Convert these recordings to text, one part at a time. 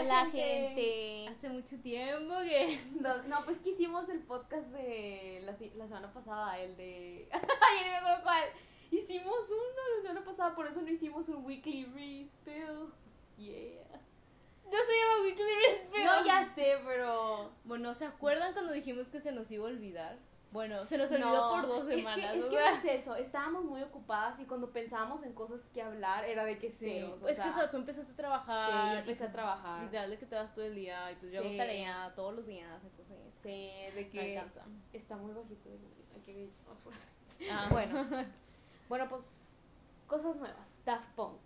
Hola, gente. Hace mucho tiempo que. No, no, pues que hicimos el podcast de la, la semana pasada, el de. Ay, no me acuerdo cuál. Hicimos uno la semana pasada, por eso no hicimos un weekly respill. Yeah. No se llama weekly respill. No, ya sé, pero. Bueno, ¿se acuerdan cuando dijimos que se nos iba a olvidar? Bueno, se nos olvidó por dos semanas. Es que, es que no es eso, estábamos muy ocupadas y cuando pensábamos en cosas que hablar era de que sí. es que o tú empezaste a trabajar. Sí, yo empecé a pues, trabajar. Literal de que te vas todo el día y pues yo hago tarea todos los días, entonces. Sí, de que está muy bajito, hay que más fuerte. Ah. Bueno, bueno, pues cosas nuevas. Daft Punk.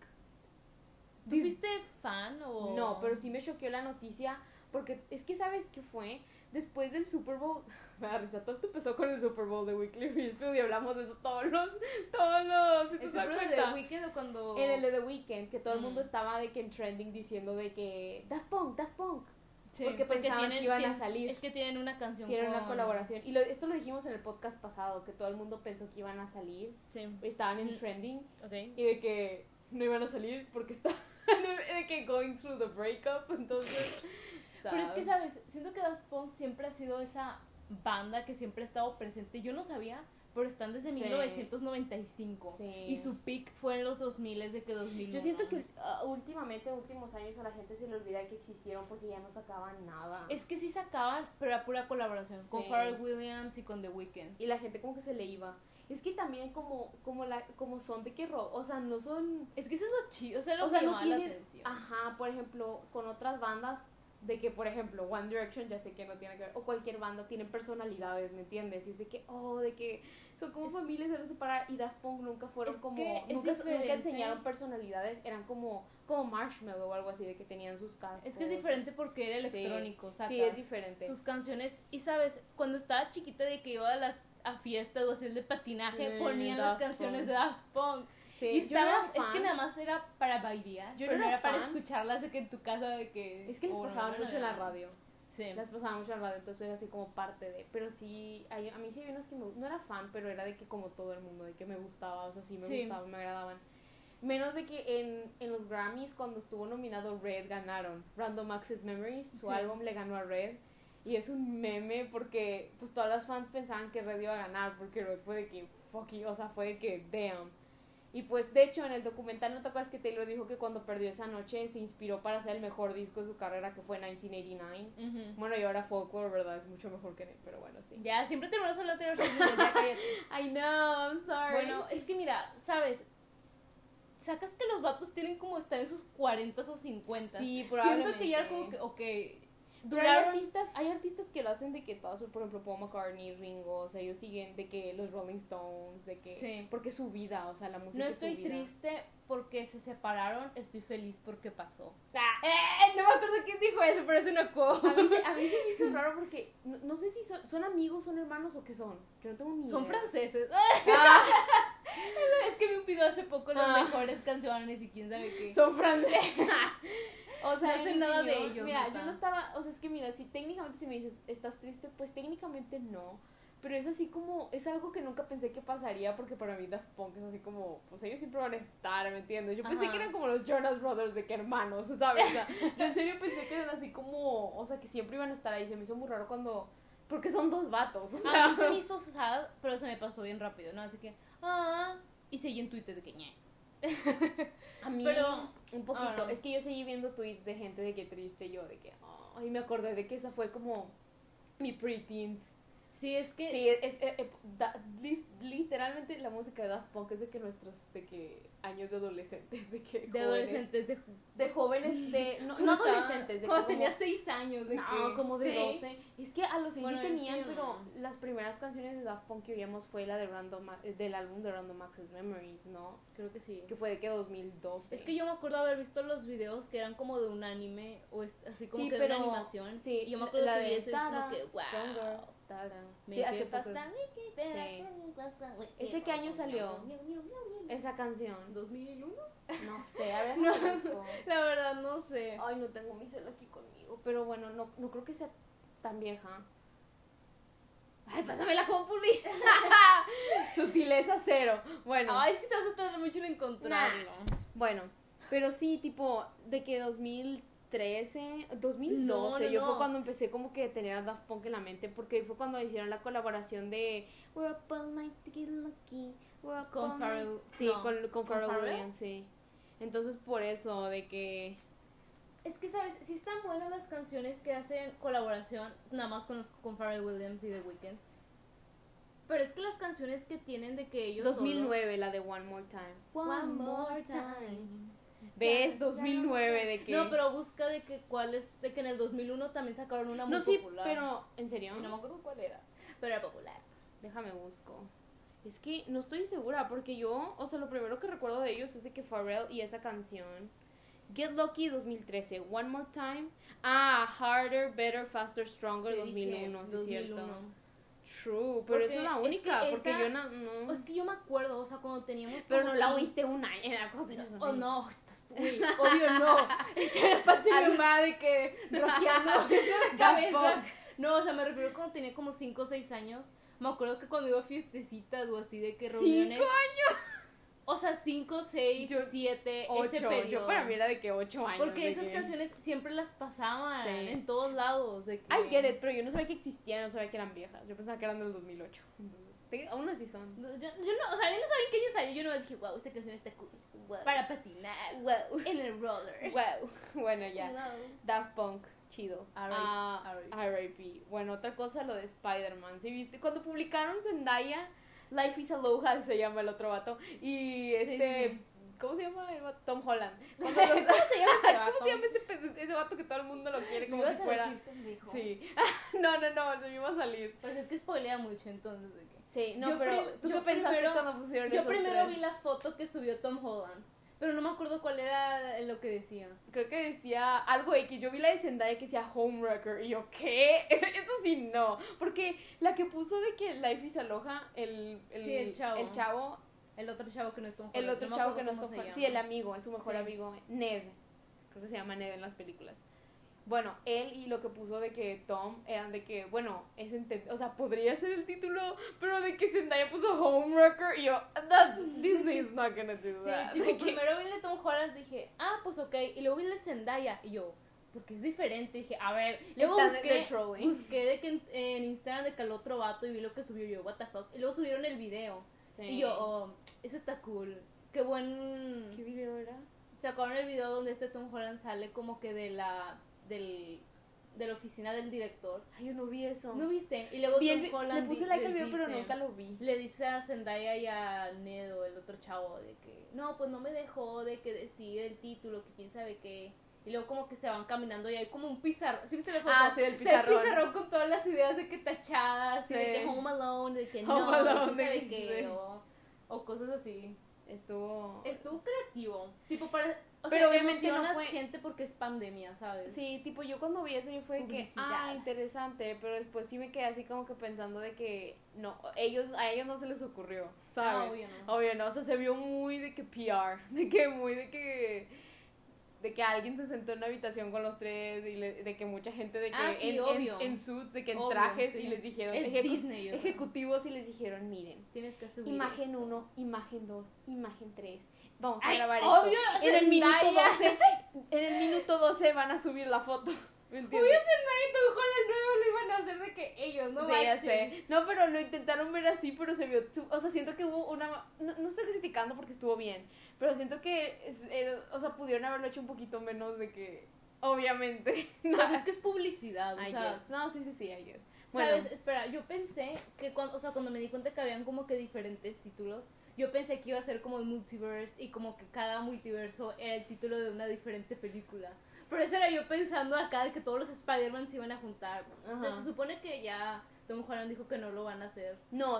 ¿Tú fuiste fan o...? No, pero sí me choqueó la noticia porque es que, ¿sabes qué fue? Después del Super Bowl, me da risa, todo esto empezó con el Super Bowl de Weekly Refill y hablamos de eso todos los, todos los, ¿El Super Bowl de The Weeknd o cuando...? En el de The Weeknd, que todo el mundo mm. estaba de que en trending diciendo de que Daft Punk, Daft Punk. Sí, porque, pensaban que iban a salir. Es que tienen una canción Tienen una colaboración. Y lo, esto lo dijimos en el podcast pasado, que todo el mundo pensó que iban a salir. Sí. Estaban en mm. trending. Okay. Y de que no iban a salir porque estaban de que going through the breakup. Entonces... Pero es que, ¿sabes? Siento que Daft Punk siempre ha sido esa banda que siempre ha estado presente. Yo no sabía, pero están desde 1995. Y su peak fue en los 2000, de que 2000. Yo siento que uh, últimamente, últimos años, a la gente se le olvida que existieron porque ya no sacaban nada. Es que sí sacaban, pero era pura colaboración con Pharrell Williams y con The Weeknd. Y la gente como que se le iba. Es que también como, como, la, como son de que o sea, no son... Es que eso es lo chido, o sea, lo que llama la atención. Ajá, por ejemplo, con otras bandas de que, por ejemplo, One Direction ya sé que no tiene que ver, o cualquier banda tiene personalidades, ¿me entiendes? Y es de que, oh, de que son como familias, se van a separar, y Daft Punk nunca fueron como, nunca, nunca, enseñaron personalidades, eran como, como Marshmallow o algo así, de que tenían sus cascos. Es que es diferente porque era electrónico, sí, sí, es diferente. Sus canciones, y sabes, cuando estaba chiquita de que iba a, la, a fiestas o así de patinaje, ponían las canciones de Daft Punk. Sí, y estaba, es que nada más era para bailar, yo pero no era, para escucharlas de que en tu casa de que... Es que les pasaban mucho en la radio. Sí. Las pasaban mucho en la radio, entonces era así como parte de... Pero sí, a mí sí había unas que me, no era fan, pero era de que como todo el mundo, de que me gustaba, o sea, sí me gustaban, me agradaban. Menos de que en, en los Grammys, cuando estuvo nominado Red, ganaron. Random Access Memories, su álbum le ganó a Red. Y es un meme porque pues todas las fans pensaban que Red iba a ganar porque Red fue de que fuck you, o sea, fue de que damn. Y pues de hecho en el documental no te acuerdas que Taylor dijo que cuando perdió esa noche se inspiró para hacer el mejor disco de su carrera que fue 1989. Bueno, y ahora Folklore, ¿verdad? Es mucho mejor que pero bueno, sí. Ya, siempre terminamos hablando de Taylor I know, I'm sorry. Bueno, es que mira, ¿sabes? Sacas que los vatos tienen como estar en sus 40 o 50. Sí, probablemente. Siento que ya como que, ok, pero hay artistas, hay artistas que lo hacen de que todos, por ejemplo, Paul McCartney, Ringo, o sea, ellos siguen de que los Rolling Stones, de que... Sí. Porque su vida, o sea, la música No estoy triste porque se separaron, estoy feliz porque pasó. Ah. Eh, no me acuerdo quién dijo eso, pero es una cosa. A mí, se, a mí se me hizo raro porque no, sé si son, son, amigos, son hermanos o qué son. Yo no tengo ni Son idea. franceses. Ah. es que me pidió hace poco las ah. mejores canciones y quién sabe qué. Son franceses. O sea, no sé nada de ellos. Mira, yo no estaba, o sea, es que mira, si técnicamente si me dices, ¿estás triste? Pues técnicamente no. Pero es así como, es algo que nunca pensé que pasaría porque para mí Daft Punk es así como, pues ellos siempre van a estar, ¿me entiendes? Yo pensé que eran como los Jonas Brothers de que hermanos, ¿sabes? O sea, yo en serio pensé que eran así como, o sea, que siempre iban a estar ahí. Se me hizo muy raro cuando, porque son dos vatos, o sea. A mí se me hizo sad, pero se me pasó bien rápido, ¿no? Así que, ah, y seguí en Twitter de que, ñe. A mí, pero, un poquito. Es que yo seguí viendo tweets de gente de que triste, yo de que, ay, me acordé de que esa fue como mi preteens. Sí, es que... Sí, es, eh, literalmente la música de Daft Punk es de que nuestros, de que años de adolescentes, de que De adolescentes, de... De jóvenes, de... No, no adolescentes, de Cuando tenía 6 años, de No, como de 12. Es que a los 6 sí tenían, pero las primeras canciones de Daft Punk que oíamos fue la de Random, del álbum de Random Access Memories, ¿no? Creo que sí. Que fue de que 2012. Es que yo me acuerdo haber visto los videos que eran como de un anime, o así como que de una animación. Sí, yo me acuerdo la de eso es como que, wow. Hace ¿Ese qué año salió? Esa canción. ¿2001? No sé, a ver, La verdad, no sé. Ay, no tengo mi cel aquí conmigo. Pero bueno, no, no creo que sea tan vieja. Ay, pásame la compuli. Sutileza cero. Bueno. Ay, es que te vas a tardar mucho en encontrarlo. Bueno, pero sí, tipo, de que 2000 2013, 2012, yo fue cuando empecé como que tener a Daft Punk en la mente, porque fue cuando hicieron la colaboración de We're up all night to get lucky, we're up con Pharrell, Sí, con, con, Pharrell Williams, sí. Entonces por eso, de que... Es que, ¿sabes? Sí están buenas las canciones que hacen colaboración, nada más con, con Pharrell Williams y The Weeknd. Pero es que las canciones que tienen de que ellos 2009, la de One More Time. One, More Time. ¿Ves? 2009 de que... No, pero busca de que cuál es... De que en el 2001 también sacaron una muy no, sí, pero... ¿En serio? no me acuerdo cuál era. Pero era popular. Déjame busco. Es que no estoy segura porque yo... O sea, lo primero que recuerdo de ellos es de que Pharrell y esa canción... Get Lucky 2013. One More Time. Ah, Harder, Better, Faster, Stronger 2001. 2001. es cierto. True, pero esa es la única, porque yo no, no, Es que yo me acuerdo, o sea, cuando teníamos. Pero no la oíste una en la cosa. Oh, no, estás. Uy, obvio no. Esta era Patsy de que rockeando la cabeza. No, o sea, me refiero cuando tenía como 5 o 6 años. Me acuerdo que cuando iba a fiestecitas o así de que reuniones. ¡5 años! O sea, 5, 6, 7, ese periodo. Yo para mí era de que 8 años. Porque esas canciones siempre las pasaban en todos lados. De que... I get it, pero yo no sabía que existían, no sabía que eran viejas. Yo pensaba que eran del 2008. Entonces, aún así son. Yo, yo, no, o sea, yo no sabía en qué años salió. Yo no dije, wow, esta canción está cool. Para patinar. Wow. En el roller. Wow. Bueno, ya. Daft Punk. Chido. R.I.P. Uh, bueno, otra cosa, lo de Spider-Man. ¿Sí viste? Cuando publicaron Zendaya Life is Aloha se llama el otro vato. Y este. ¿Cómo se llama? Tom Holland. ¿Cómo se llama ese vato? ¿Cómo se llama ese, ese vato que todo el mundo lo quiere como si fuera? sí. no, no, no, se me iba a salir. Pues es que spoilea mucho entonces de. Sí, no, pero ¿tú qué pensaste cuando pusieron Yo primero vi la foto que subió Tom Holland. Pero no me acuerdo cuál era lo que decía. Creo que decía algo X. Yo vi la de Zendaya que decía Homewrecker. Y yo, ¿qué? Eso sí, no. Porque la que puso de que Life is Aloha, el, el, sí, el chavo. El chavo. El otro chavo que no es Tom El otro chavo que no es Tom Sí, el amigo, es su mejor amigo. Ned. Creo que se llama Ned en las películas. Bueno, él y lo que puso de que Tom eran de que, bueno, es o sea, podría ser el título, pero de que Zendaya puso Homewrecker y yo, that's, Disney is not gonna do that. Sí, primero vi el de Tom Holland dije, ah, pues ok, y luego vi el de Zendaya y yo, porque es diferente, dije, a ver, luego busqué, busqué de que en, Instagram de que el otro vato y vi lo que subió yo, what the fuck, y luego subieron el video, y yo, oh, eso está cool, qué buen... ¿Qué video era? Sacaron el video donde este Tom Holland sale como que de la del, de la oficina del director. Ay, yo no vi eso. ¿No viste? Y luego Tom Holland le puse like al video, pero nunca lo vi. Le dice a Zendaya y a Nedo, el otro chavo, de que no, pues no me dejó de que decir el título, que quién sabe qué. Y luego como que se van caminando y hay como un pizarrón. ¿Sí viste la foto? Ah, sí, el pizarrón. El pizarrón con todas las ideas de que tachadas, y de que Home Alone, de que no, Alone, sabe qué, o, o cosas así. Estuvo... Estuvo creativo. Tipo, para o pero sea, obviamente no fue gente porque es pandemia, ¿sabes? Sí, tipo yo cuando vi eso yo fue de que ah, interesante, pero después sí me quedé así como que pensando de que no, ellos a ellos no se les ocurrió, ¿sabes? Ah, obvio no. Obvio no, o sea, se vio muy de que PR, de que muy de que de que alguien se sentó en una habitación con los tres y de que mucha gente de que ah, en, en, suits, de que en trajes y les dijeron ejecutivos y les dijeron, miren, tienes que subir imagen 1, imagen 2, imagen 3 vamos a grabar esto. en el minuto 12, en el minuto 12 van a subir la foto. ¿Me entiendes? Obvio Zendaya y Tom Holland nuevo lo iban a hacer de que ellos, no Sí, ya sé. No, pero lo intentaron ver así, pero se vio... O sea, siento que hubo una... No, estoy criticando porque estuvo bien, pero siento que... Eh, o sea, pudieron haberlo hecho un poquito menos de que... Obviamente. No. Pues es que es publicidad, o sea... No, sí, sí, sí, I guess. ¿Sabes? Espera, yo pensé que cuando... O sea, cuando me di cuenta que habían como que diferentes títulos yo pensé que iba a ser como el multiverse y como que cada multiverso era el título de una diferente película. Pero eso era yo pensando acá de que todos los Spider-Man se iban a juntar. se supone que ya Tom Holland dijo que no lo van a hacer. No,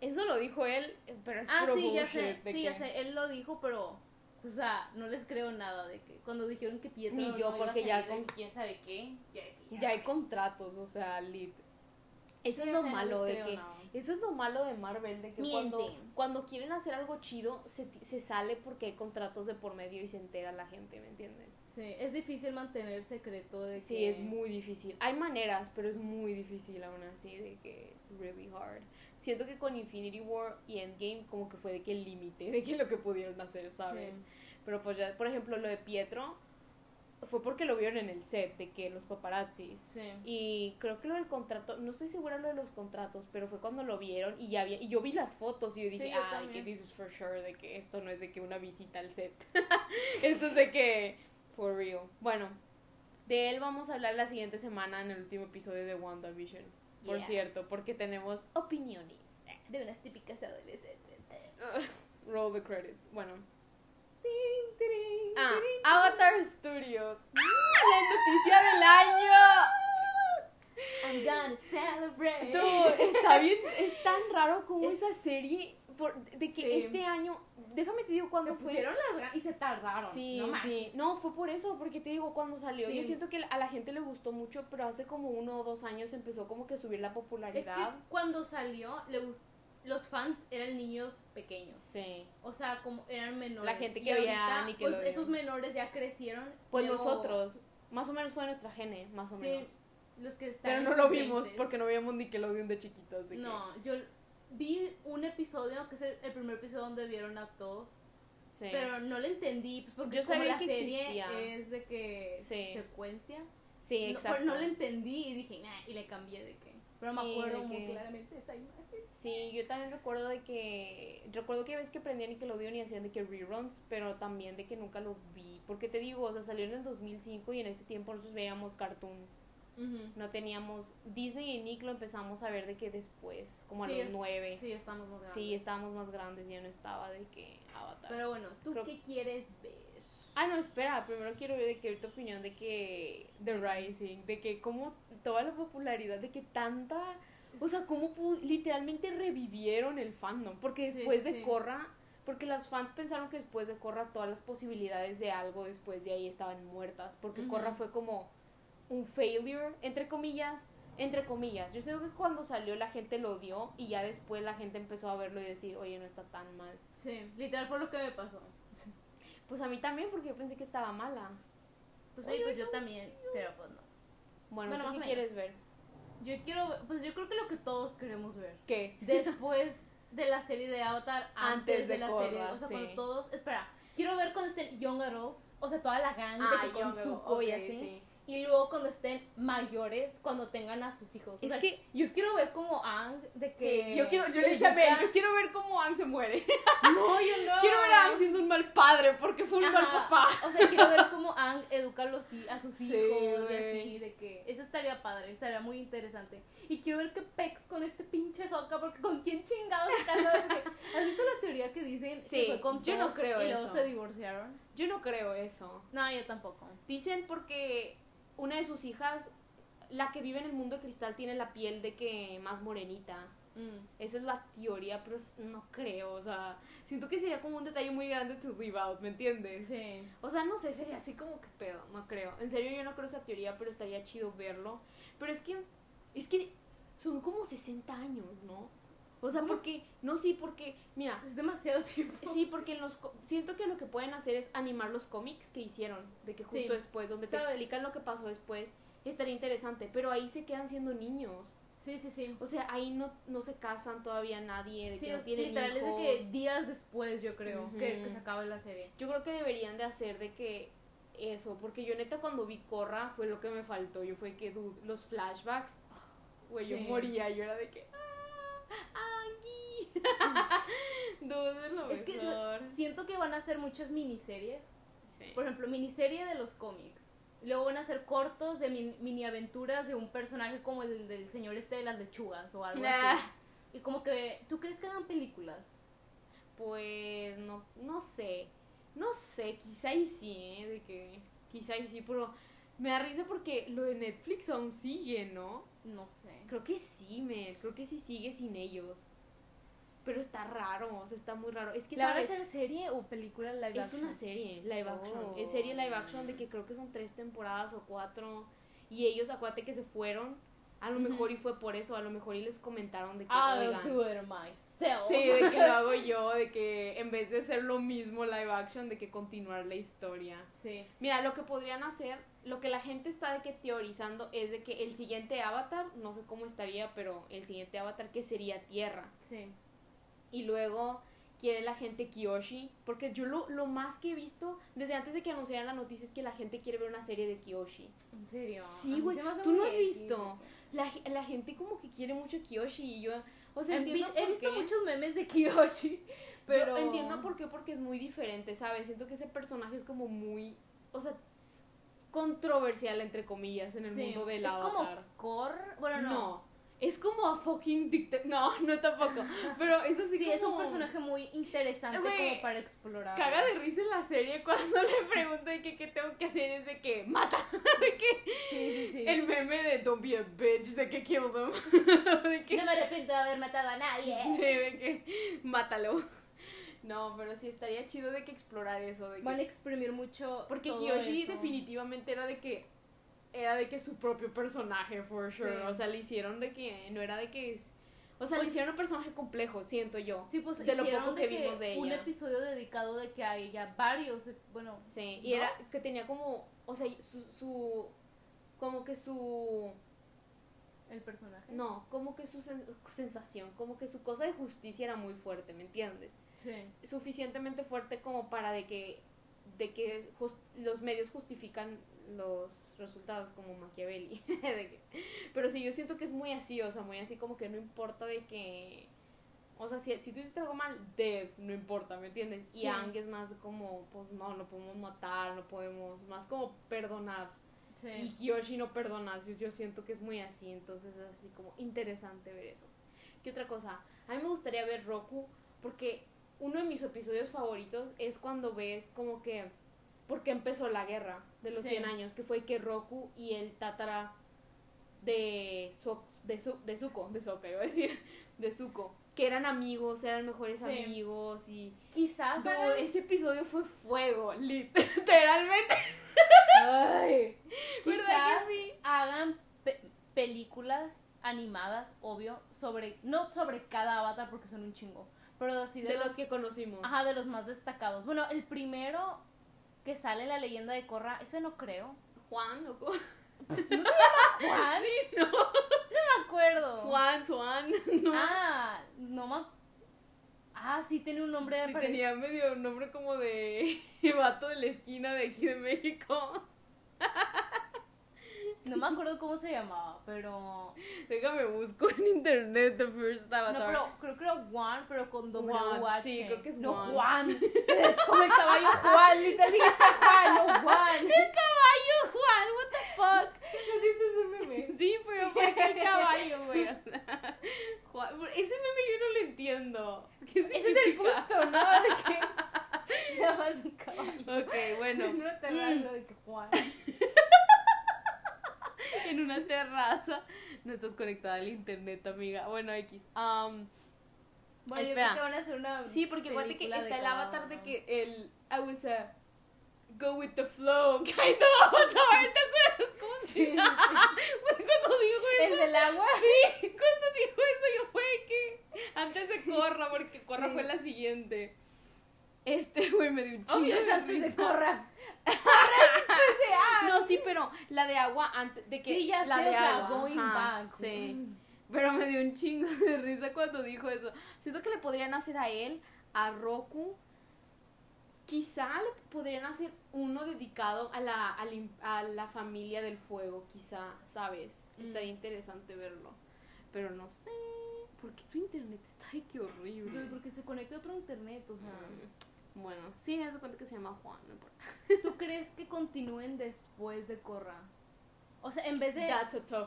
eso lo dijo él, pero es Ah, sí, ya sé, sí, ya sé, él lo dijo, pero o sea, no les creo nada de que cuando dijeron que Pietro Ni yo, porque ya con quién sabe qué, ya, hay contratos, o sea, lit. Eso es lo malo de que eso es lo malo de Marvel, de que cuando, cuando quieren hacer algo chido, se, se sale porque hay contratos de por medio y se entera la gente, ¿me entiendes? Sí, es difícil mantener secreto de Sí, es muy difícil. Hay maneras, pero es muy difícil aún así, de que really hard. Siento que con Infinity War y Endgame como que fue de que el límite de que lo que pudieron hacer, ¿sabes? Pero pues ya, por ejemplo, lo de Pietro, fue porque lo vieron en el set de que los paparazzis. Sí. Y creo que lo del contrato, no estoy segura lo de los contratos, pero fue cuando lo vieron y ya había, y yo vi las fotos y yo dije, ay, que this is for sure, de que esto no es de que una visita al set. esto es de que, for real. Bueno, de él vamos a hablar la siguiente semana en el último episodio de WandaVision. Por cierto, porque tenemos opiniones. De unas típicas adolescentes. roll the credits. Bueno. Ah, Avatar Studios. La noticia del año. I'm gonna celebrate. está bien, es tan raro como esa serie de que este año, déjame te digo cuando se pusieron las y se tardaron. Sí, no sí. No, fue por eso, porque te digo cuando salió. Yo siento que a la gente le gustó mucho, pero hace como uno o dos años empezó como que a subir la popularidad. Es que cuando salió le gustó los fans eran niños pequeños. Sí. O sea, como eran menores. La gente que veía ni que pues, esos menores ya crecieron. Pues nosotros, más o menos fue nuestra gene, más o sí, menos. Los que Pero no lo vimos porque no veíamos Nickelodeon de chiquitos. De no, yo vi un episodio, que es el, primer episodio donde vieron a todo. Sí. Pero no lo entendí, pues porque yo sabía la que serie es de que secuencia. Sí, exacto. No, no lo entendí y dije, nah, y le cambié de que. Pero me acuerdo muy claramente esa imagen. Sí, yo también recuerdo de que, recuerdo que ves que prendían Nickelodeon y hacían de que reruns, pero también de que nunca lo vi, porque te digo, o sea, salió en el 2005 y en ese tiempo nosotros veíamos Cartoon, no teníamos, Disney y Nick lo empezamos a ver de que después, como a los nueve. Sí, estamos más grandes. Sí, estábamos más grandes, ya no estaba de que Avatar. Pero bueno, ¿tú qué quieres ver? Ah, no, espera, primero quiero ver de tu opinión de que The Rising, de que como toda la popularidad, de que tanta o sea, cómo literalmente revivieron el fandom. Porque después de Corra, porque las fans pensaron que después de Corra todas las posibilidades de algo después de ahí estaban muertas. Porque Corra fue como un failure, entre comillas. Entre comillas. Yo sé que cuando salió la gente lo odió y ya después la gente empezó a verlo y decir, oye, no está tan mal. Sí, literal fue lo que me pasó. Pues a mí también, porque yo pensé que estaba mala. Pues sí, pues yo también, pero pues no. Bueno, ¿qué quieres ver? Yo quiero, pues yo creo que lo que todos queremos ver. ¿Qué? Después de la serie de Avatar, antes, de, la serie. O sea, cuando todos, espera, quiero ver cuando estén Young Adults, o sea, toda la gang de ah, que con Zuko y así. Y luego cuando estén mayores, cuando tengan a sus hijos. O es que yo quiero ver como Ang de que. yo quiero, yo le dije a Mel, yo quiero ver cómo Ang se muere. No, yo no. Quiero ver a Ang siendo un mal padre porque fue un mal papá. O sea, quiero ver cómo Ang educa a, los, a sus hijos y así, de que. Eso estaría padre, estaría muy interesante. Y quiero ver qué pex con este pinche soca, porque con quién chingado se casó. ¿Has visto la teoría que dicen que fue con Yo no creo y eso. luego se divorciaron? Yo no creo eso. No, yo tampoco. Dicen porque una de sus hijas, la que vive en el mundo de cristal, tiene la piel de que más morenita. Mm. Esa es la teoría, pero no creo, o sea, siento que sería como un detalle muy grande to leave out, ¿me entiendes? Sí. O sea, no sé, sería así como que pedo, no creo. En serio, yo no creo esa teoría, pero estaría chido verlo. Pero es que, es que son como 60 años, ¿no? O sea, porque, no, sí, porque, mira. Es demasiado tiempo. Sí, porque en los, siento que lo que pueden hacer es animar los cómics que hicieron, de que justo después, donde te explican lo que pasó después, estaría interesante, pero ahí se quedan siendo niños. Sí, sí, sí. O sea, ahí no, no se casan todavía nadie, de que no tienen literal es de que días después, yo creo, que, se acaba la serie. Yo creo que deberían de hacer de que eso, porque yo neta cuando vi Corra fue lo que me faltó, yo fue que los flashbacks, güey, yo moría, yo era de que... es que siento que van a hacer muchas miniseries. Por ejemplo, miniserie de los cómics. Luego van a hacer cortos de mini, aventuras de un personaje como el del señor este de las lechugas o algo así. Y como que, ¿tú crees que hagan películas? Pues no, no sé. No sé, quizá y sí, ¿eh? De que, quizá y sí, pero me da risa porque lo de Netflix aún sigue, ¿no? No sé. Creo que sí, me, creo que sí sigue sin ellos. Pero está raro, o sea, está muy raro. Es que, ¿La van a hacer serie o película live action? Es una serie, live action. Es serie live action de que creo que son tres temporadas o cuatro. Y ellos, acuérdate que se fueron a lo mejor y fue por eso, a lo mejor y les comentaron de que I'll do it myself. Sí, de que lo hago yo, de que en vez de hacer lo mismo live action, de que continuar la historia. Sí. Mira, lo que podrían hacer, lo que la gente está de que teorizando es de que el siguiente avatar, no sé cómo estaría, pero el siguiente avatar que sería Tierra. Sí. Y luego quiere la gente Kiyoshi, porque yo lo, lo más que he visto desde antes de que anunciaran la noticia es que la gente quiere ver una serie de Kiyoshi. ¿En serio? Sí, güey, tú no has visto. La, la, gente como que quiere mucho Kiyoshi y yo, o sea, entiendo he visto muchos memes de Kiyoshi, pero yo entiendo por qué, porque es muy diferente, ¿sabes? Siento que ese personaje es como muy, o sea, controversial entre comillas en el mundo del avatar. Es como Cor, bueno, no es como a fucking dictator. No, no tampoco. Pero eso sí, sí es un personaje muy interesante como para explorar. Caga de risa en la serie cuando le pregunto de que qué tengo que hacer es de que mata. De que sí, sí, sí. El meme de don't be a bitch, de que kill them. De que, no me arrepiento de haber matado a nadie. de que mátalo. No, pero sí estaría chido de que explorar eso. De que, Van a exprimir mucho. Porque Kiyoshi definitivamente era de que era de que su propio personaje, for sure. O sea, le hicieron de que no era de que es. O sea, le pues hicieron un personaje complejo, siento yo. Sí, pues de lo poco que, vimos de ella. Un episodio dedicado de que hay ya varios, eh, bueno. Sí, y era que tenía como, o sea, su, su como que su el personaje. No, como que su sensación, como que su cosa de justicia era muy fuerte, ¿me entiendes? Sí. Suficientemente fuerte como para de que de que los medios justifican los resultados como Machiavelli. pero sí, yo siento que es muy así, o sea, muy así como que no importa de que... O sea, si, si tú hiciste algo mal, de no importa, ¿me entiendes? Y Ang es más como, pues no, no podemos matar, no podemos, más como perdonar. Y Kiyoshi no perdona, yo, yo siento que es muy así, entonces es así como interesante ver eso. ¿Qué otra cosa? A mí me gustaría ver Roku, porque uno de mis episodios favoritos es cuando ves como que porque empezó la guerra de los 100 años, que fue que Roku y el Tatara de, de, Su de Zuko, de Soka iba a decir, de Zuko, que eran amigos, eran mejores amigos y quizás ese episodio fue fuego, literalmente. Ay, quizás hagan películas animadas, obvio, sobre no sobre cada avatar porque son un chingo, pero así de, los, los que conocimos. Ajá, de los más destacados. Bueno, el primero que sale la leyenda de Corra, ese no creo. Juan, ¿no? ¿No se llama Juan? Sí, no. No me acuerdo. Juan, no. Ah, no me Ah, sí, tiene un nombre de Sí, tenía medio un nombre como de vato de la esquina de aquí de México. No me acuerdo cómo se llamaba, pero. Déjame busco en internet The First Avatar. No, pero creo que era Juan, pero con doble Juan, Sí, creo que es no, Juan. Juan. Como el caballo Juan. Literal dijiste Juan, no Juan. El caballo Juan, what the fuck. ¿No ese meme? Sí, pero ¿por qué el caballo, güey? Juan, ese meme yo no lo entiendo. ¿Qué Ese es el punto, ¿no? De que llamas un caballo. Ok, bueno. No te hablando de que Juan en una terraza. No estás conectada al internet, amiga. Bueno, X. Um, bueno, espera. van a hacer una. Sí, porque acuérdate que está el avatar de que el. I was a. Go with the flow, kind of avatar. ¿Te acuerdas? ¿Cómo sí, se llama? cuando dijo eso. ¿El del agua? Sí, cuando dijo eso, yo fue que. Antes de Corra, porque Corra fue la siguiente. Este, güey, me dio un chingo. Obvio, es antes de Corra. no, sí, pero la de agua antes de que sí, ya la sé, de o sea, agua. Going back. Sí. Pero me dio un chingo de risa cuando dijo eso. Siento que le podrían hacer a él, a Roku. Quizá le podrían hacer uno dedicado a la, a, la familia del fuego, quizá, ¿sabes? Estaría mm. interesante verlo. Pero no sé. ¿Por qué tu internet está ahí? Qué horrible. Porque se conecta a otro internet, o sea. Mm. Bueno, sí, me das cuenta que se llama Juan, no importa. ¿Tú crees que continúen después de Corra? O sea, en vez de...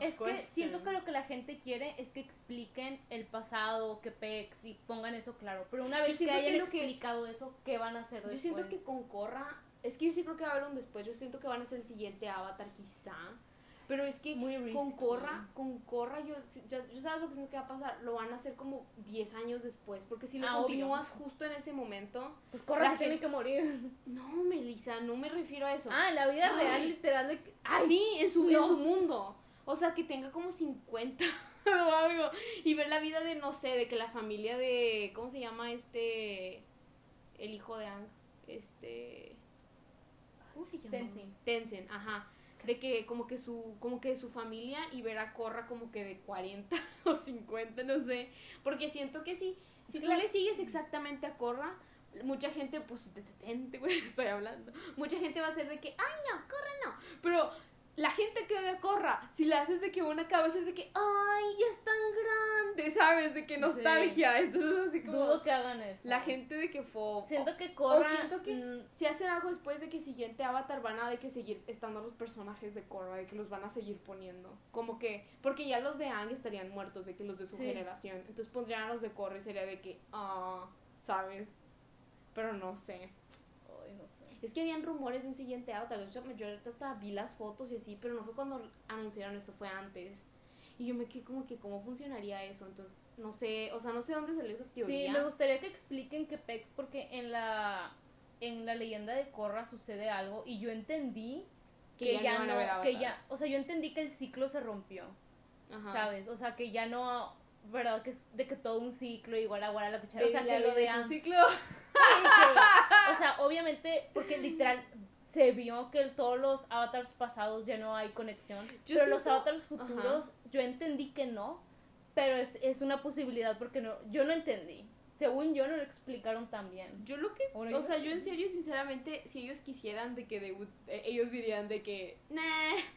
es que siento que lo que la gente quiere es que expliquen el pasado, que pex y pongan eso claro. Pero una vez que hayan explicado eso, ¿qué van a hacer después? Yo siento que con Corra... Es que yo sí creo que va a haber un después. Yo siento que van a ser el siguiente avatar quizá. Pero es que con Corra, con Corra, yo, yo, sabes lo que siento que va a pasar, lo van a hacer como 10 años después, porque si lo ah, continúas justo en ese momento, pues Corra se tiene que morir. No, Melissa, no me refiero a eso. Ah, la vida real literal de sí, en su, en su mundo. O sea, que tenga como 50 o algo y ver la vida de no sé, de que la familia de ¿cómo se llama este el hijo de Ang? Este ¿Cómo se llama? Tenzin. Tenzin, ajá de que como que su como que su familia y ver a Corra como que de 40 o 50, no sé, porque siento que si Si tú le sigues exactamente a Corra, mucha gente, pues, detente, güey, estoy hablando. Mucha gente va a ser de que, ay, no, Corra no. Pero la gente que odia Corra, si le haces de que una cabeza es de que, ay, ya es tan grande, ¿sabes? De que nostalgia. Entonces, así como. Dudo que hagan eso. La gente de que fue. Siento que Corra. O siento que mm, si hacen algo después de que siguiente Avatar van a de que seguir estando los personajes de Korra, de que los van a seguir poniendo. Como que. Porque ya los de Ang estarían muertos, de que los de su generación. Entonces pondrían a los de Korra y sería de que, ah, ¿sabes? Pero no sé. Es que habían rumores de un siguiente Avatar. De hecho, yo hasta vi las fotos y así, pero no fue cuando anunciaron esto, fue antes. Y yo me quedé como que, ¿cómo funcionaría eso? Entonces, no sé, o sea, no sé dónde salió esa teoría. Sí, me gustaría que expliquen qué pex, porque en la, en la leyenda de Korra sucede algo y yo entendí que, ya, no, que ya, o sea, yo entendí que el ciclo se rompió, ¿sabes? O sea, que ya no, ¿verdad? Que es de que todo un ciclo igual a la cuchara, o sea, que lo de... un ciclo. O sea, obviamente, porque literal se vio que todos los avatars pasados ya no hay conexión. pero los avatars futuros, yo entendí que no, pero es, es una posibilidad porque no, yo no entendí según yo no lo explicaron tan bien. Yo lo que, o, sea, yo en serio, sinceramente, si ellos quisieran de que de, eh, ellos dirían de que, nah,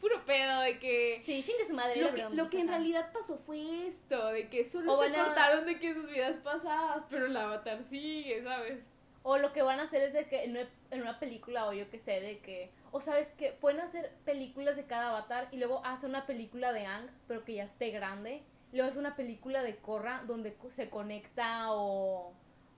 puro pedo, de que... Sí, chingue su madre. Lo, que, lo que en realidad pasó fue esto, de que solo se contaron de que sus vidas pasadas, pero el avatar sigue, ¿sabes? O lo que van a hacer es de que en una película, o yo que sé, de que. O sabes que pueden hacer películas de cada avatar y luego hace una película de Ang, pero que ya esté grande. Luego hace una película de Korra donde se conecta o.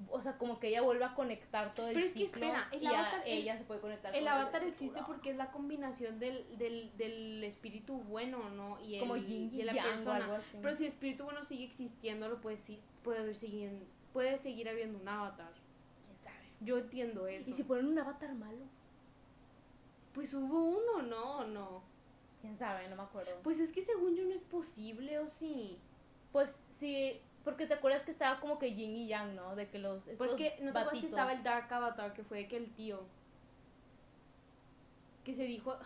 O sea, como que ella vuelve a conectar todo el Pero es que espera, el avatar, ella se puede conectar. El avatar existe porque es la combinación del, del, del espíritu bueno, ¿no? Y el, como y la persona. Pero si el espíritu bueno sigue existiendo, lo puede, puede, seguir, puede seguir habiendo un avatar. Yo entiendo eso. ¿Y si ponen un avatar malo? Pues hubo uno, no, no. ¿Quién sabe? No me acuerdo. Pues es que según yo no es posible, ¿o sí? Pues sí, porque te acuerdas que estaba como que yin y yang, ¿no? De que los Pues que no te acuerdas que estaba el Dark Avatar, que fue que el tío que se dijo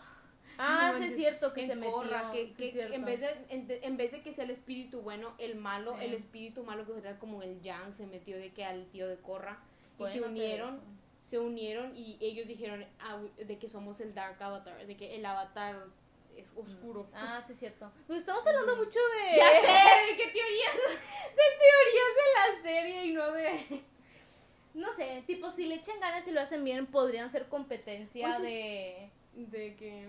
Ah, sí es cierto que se metió. Que, que, en, vez de, en, vez de que sea el espíritu bueno, el malo, el espíritu malo que era como el Yang se metió de que al tío de Korra y se unieron, se unieron y ellos dijeron ah, de que somos el Dark Avatar, de que el avatar es oscuro. Ah, sí es cierto. Nos estamos hablando mucho de... Ya sé, de qué teorías, de teorías de la serie y no de... No sé, tipo, si le echan ganas y lo hacen bien, podrían ser competencia pues de... De que...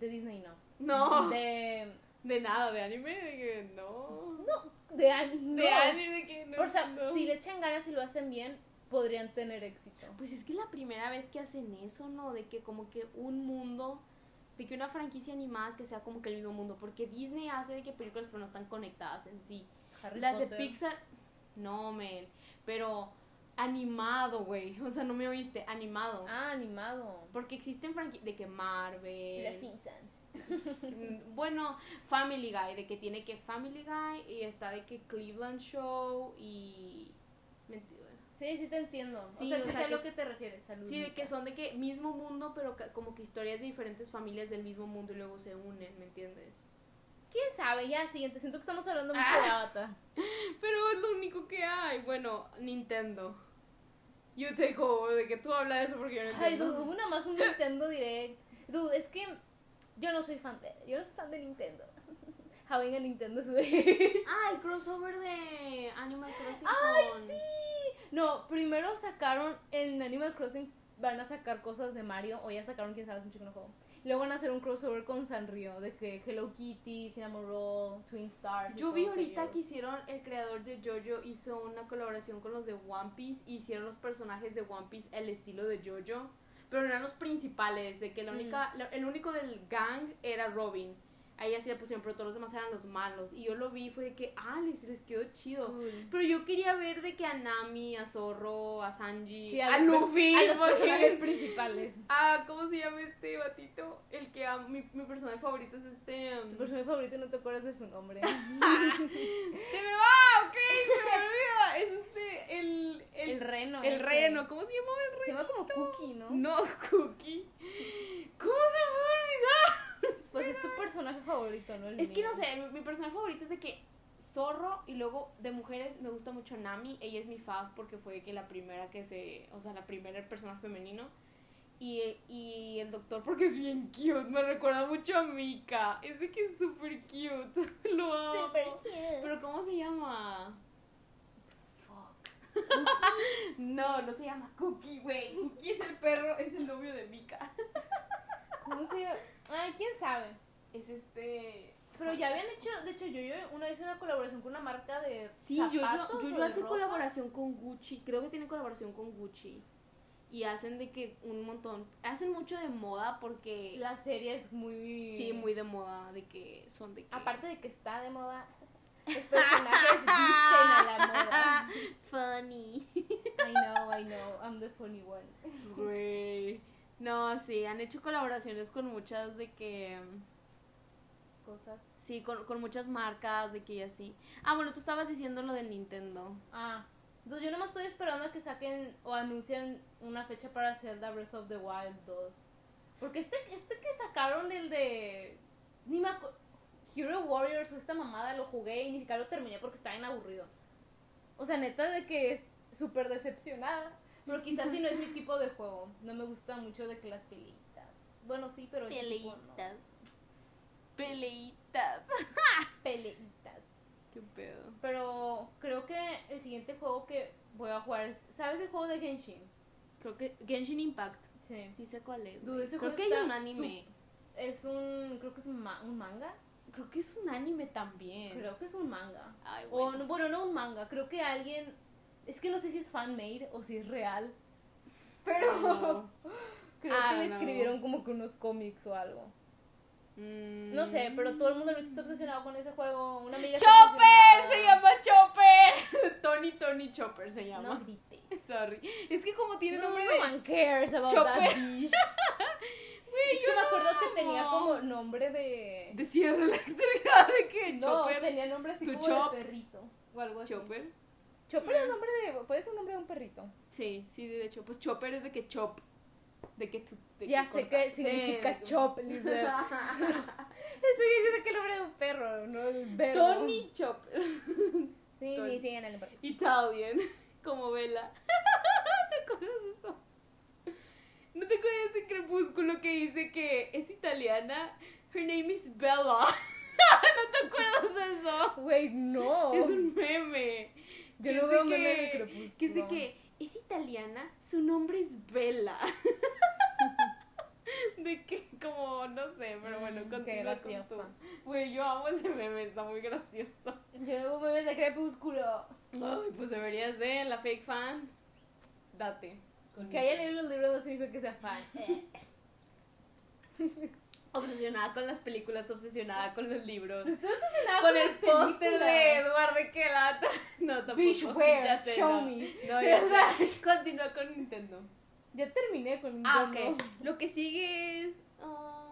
De Disney, no. No. De... De nada, de anime, de que no. No, de, anime. de anime, de que no. O sea, si le echan ganas y lo hacen bien, podrían tener éxito. Pues es que es la primera vez que hacen eso, ¿no? De que como que un mundo, de que una franquicia animada que sea como que el mismo mundo, porque Disney hace de que películas pero no están conectadas en sí. Las de Pixar, no, Mel, pero animado, güey, o sea, no me oíste, animado. Ah, animado. Porque existen franquicias de que Marvel. Las Simpsons. Mm, bueno, Family Guy, de que tiene que Family Guy y está de que Cleveland Show y Sí, sí te entiendo. Sí, o sea, sí sé a lo que te refieres. Sí, de que son de que mismo mundo, pero como que historias de diferentes familias del mismo mundo y luego se unen, ¿me entiendes? ¿Quién sabe? Ya, siguiente. Siento que estamos hablando mucho de ah. Avatar. Pero es lo único que hay. Bueno, Nintendo. You take over, de que tú hablas de eso porque yo no entiendo. Ay, dude, hubo nada más un Nintendo Direct. Dude, es que yo no soy fan de... Yo no soy fan de Nintendo. Having a Nintendo Switch. Ah, el crossover de Animal Crossing ¡Ay, sí! No, primero sacaron en Animal Crossing van a sacar cosas de Mario o ya sacaron quién sabe es un chico juego. Luego van a hacer un crossover con Sanrio de que Hello Kitty, Cinnamon Roll, Twin Stars. Yo vi ahorita que hicieron el creador de JoJo hizo una colaboración con los de One Piece y hicieron los personajes de One Piece el estilo de JoJo, pero no eran los principales, de que la mm. única el único del gang era Robin ahí así la pusieron, pero todos los demás eran los malos. Y yo lo vi y fue de que, ah, les, les quedó chido. Pero yo quería ver de que a Nami, a Zorro, a Sanji, a, Luffy, a los personajes principales. Ah, ¿cómo se llama este batito? El que a mi, mi personaje favorito es este. Um... Tu personaje favorito no te acuerdas de su nombre. se me va, ok, se me olvida. Es este, el. El, reno. El reno, ¿cómo se llama el reno? Se llama como Cookie, ¿no? No, Cookie. ¿Cómo se me puede olvidar? Pues es tu personaje favorito, ¿no? es que no sé, mi, personaje favorito es de que Zorro y luego de mujeres me gusta mucho Nami, ella es mi fav porque fue que la primera que se, o sea, la primera persona femenino. Y, y el doctor porque es bien cute, me recuerda mucho a Mika. Es de que es súper cute. Lo amo. Super cute. Pero ¿cómo se llama? Fuck. no, no se llama Cookie, güey. Cookie es el perro, es el novio de Mika. ¿Cómo se llama? Ay, quién sabe. Es este. Pero ya habían hecho, de hecho, yo, yo una vez una colaboración con una marca de. Sí, yo, yo, yo, yo hace colaboración con Gucci. Creo que tiene colaboración con Gucci. Y hacen de que un montón. Hacen mucho de moda porque. La serie es muy. Sí, muy de moda. De que son de que. Aparte de que está de moda. Los personajes visten a la moda. Funny. I know, I know. I'm the funny one. Güey. No, sí, han hecho colaboraciones con muchas de que cosas. Sí, con, con muchas marcas de que y así. Ah, bueno, tú estabas diciendo lo del Nintendo. Ah. Entonces yo nomás estoy esperando a que saquen o anuncien una fecha para Zelda Breath of the Wild 2. Porque este, este que sacaron el de... Ni me Hero Warriors o esta mamada lo jugué y ni siquiera lo terminé porque estaba bien aburrido. O sea, neta de que es súper decepcionada. Pero quizás si no es mi tipo de juego. No me gusta mucho de que las peleitas. Bueno, sí, pero... Peleitas. Peleitas. Peleitas. Qué pedo. Pero creo que el siguiente juego que voy a jugar es. ¿Sabes el juego de Genshin? Creo que Genshin Impact. Sí. Sí sé cuál es. creo que hay un anime. Es un. Creo que es un, manga. Creo que es un anime también. Creo que es un manga. bueno. O, bueno, no un manga. Creo que alguien. Es que no sé si es fan-made o si es real. Pero. creo que le escribieron como que unos cómics o algo. Mm. No sé, pero todo el mundo está obsesionado con ese juego. Una amiga ¡Chopper! Se llama Chopper. Tony Tony Chopper se llama. No grites. Sorry. Es que como tiene nombre no de. one cares about Chopper. that bitch. es que me acuerdo que tenía como nombre de. De sierra eléctrica, de qué? No, Chopper. tenía nombre así como de perrito. O algo así. Chopper. Chopper es nombre de. Puede ser un nombre de un perrito. Sí, sí, de hecho. Pues Chopper es de que chop de que tú. ya sé qué significa chop, Estoy diciendo que el nombre de un perro, no el verbo. Tony Chopper. Sí, sí, sí, en el Italian, como Vela. ¿Te acuerdas de eso? ¿No te acuerdas de Crepúsculo que dice que es italiana? Her name is Bella. ¿No te acuerdas de eso? Güey, no. Es un meme. Yo no veo memes de Crepúsculo. Que dice que es italiana, su nombre es Bella. de que, como, no sé, pero bueno, mm, qué gracioso. Güey, yo amo ese meme, está muy gracioso. Yo amo memes de crepúsculo. Ay, pues deberías de, la fake fan, date. Que haya leído los libros no significa que sea fan. Obsesionada con las películas, obsesionada con los libros. Estoy obsesionada con, el póster de Eduardo Quelata. No, tampoco. Bitch, where? Show me. No, ya sé. Continúa con Nintendo. Ya terminé con ah, Nintendo. Ah, ok. Lo que sigue es... Uh,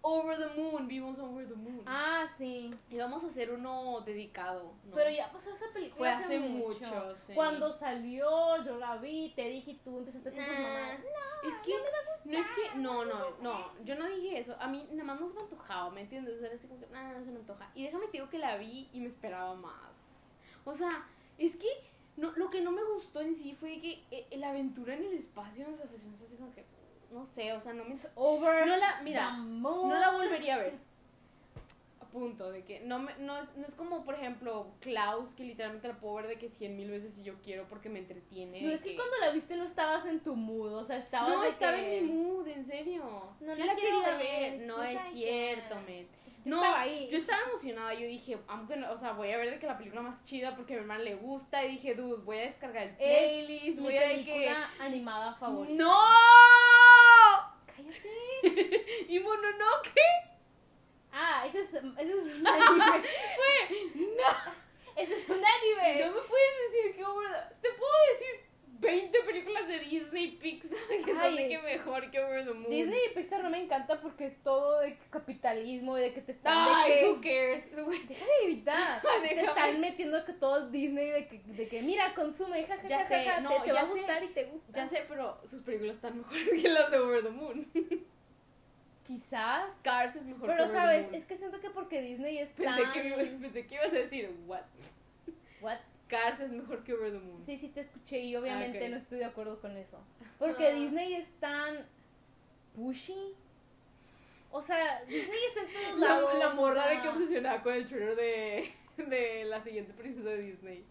Over the Moon, vimos Over the Moon. Ah, sí. Y vamos a hacer uno dedicado. Pero ya pasó esa película. Fue hace, mucho. Cuando salió, yo la vi, te dije y tú empezaste con sus mamás. No, es que no, no es que, no, no, no, yo no dije eso. A mí nada más no se me antojaba, ¿me entiendes? O sea, era así como que, nada, no se me antoja. Y déjame te digo que la vi y me esperaba más. O sea, es que no, lo que no me gustó en sí fue que eh, la aventura en el espacio nos ofreció así como que no sé, o sea, no me... Over no la, mira, no la volvería a ver. A punto de que no, me, no, es, no es como, por ejemplo, Klaus, que literalmente la puedo ver de que cien mil veces si yo quiero porque me entretiene. No, es que, cuando la viste no estabas en tu mood, o sea, estabas No, estaba en mi mood, en serio. No sí la, quería ver. No es cierto, men no, yo estaba emocionada, yo dije, aunque o sea, voy a ver de que la película más chida porque a mi hermana le gusta y dije, dude, voy a descargar el playlist, voy a que animada favorita. ¡No! Cállate. ¿Y Mononoke? Ah, ese es, ese es un anime. no. Ese es un anime. No me puedes decir que te puedo decir 20 películas de Disney y Pixar que son de que mejor que Over the Moon. Disney y Pixar no me encanta porque es todo de capitalismo y de que te están Ay, de que, who cares? Deja de gritar. te están metiendo que todo Disney de que, de que mira, consume, jajaja, ja, ja, ja, no, te, va a gustar y te gusta. Ya sé, pero sus películas están mejores que las de Over the Moon. Quizás. Cars es mejor Pero, ¿sabes? Es que siento que porque Disney es pensé Que, pensé que ibas a decir, what? What? Cars es mejor que Over the Moon. Sí, sí te escuché y obviamente ah, no estoy de acuerdo con eso. Porque Disney es tan pushy. O sea, Disney está en todos lados. La, morra de que obsesionada con el trailer de, de la siguiente princesa de Disney.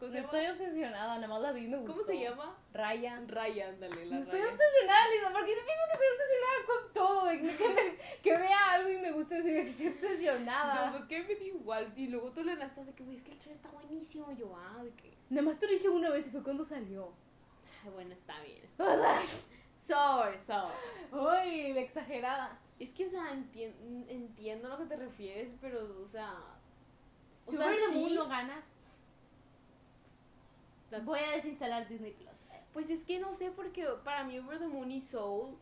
¿Cómo estoy obsesionada, nada más la vi y me gustó. ¿Cómo se llama? Ryan. Ryan, dale, la no Estoy obsesionada, Lisa, porque se piensa que estoy obsesionada con todo. Que, vea algo y me guste decir que estoy obsesionada. No, pues que me dio igual. Y luego tú le lanzaste de que, güey, es que el trailer está buenísimo. Yo, ah, de que. Nada más te lo dije una vez y fue cuando salió. Ah, bueno, está bien. Está Sorry, sorry. Uy, la exagerada. Es que, o sea, entiendo a lo que te refieres, pero, o sea. Si o sea, sí, no gana Voy a desinstalar Disney Plus. Pues es que no sé porque para mí Over the Moon y Soul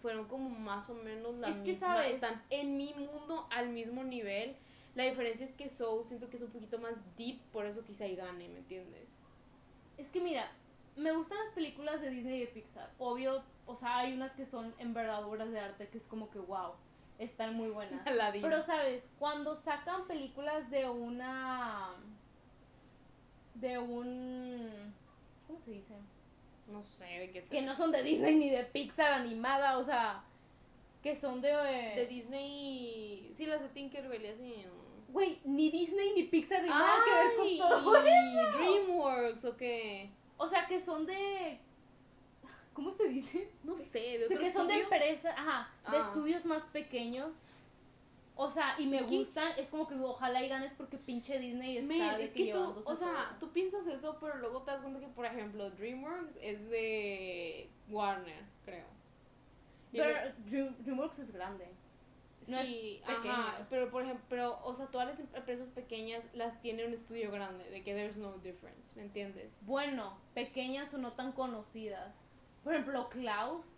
fueron como más o menos la es que sabes, están en mi mundo al mismo nivel. La diferencia es que Soul siento que es un poquito más deep, por eso quizá y gane, ¿me entiendes? Es que mira, me gustan las películas de Disney y de Pixar. Obvio, o sea, hay unas que son en verdad obras de arte que es como que wow, están muy buenas. Pero sabes, cuando sacan películas de una de un... ¿Cómo se dice? No sé, de qué... Que no son de Disney ni de Pixar animada, o sea, que son de... De Disney... Sí, las de Tinkerbell y así. Güey, ni Disney ni Pixar ni nada que ver con todo eso. DreamWorks o qué. O sea, que son de... ¿Cómo se dice? No sé, de o sea, que son de empresas, ajá, de ah. estudios más pequeños o sea, y me gustan, es como que ojalá y ganes porque pinche Disney está de es que, tú, o sea, tú piensas eso, pero luego te das cuenta que, por ejemplo, DreamWorks es de Warner, creo. pero DreamWorks es grande. No sí, es ajá, pero por ejemplo, pero, o sea, todas las empresas pequeñas las tiene un estudio grande, de que there's no difference, ¿me entiendes? Bueno, pequeñas o no tan conocidas. Por ejemplo, Klaus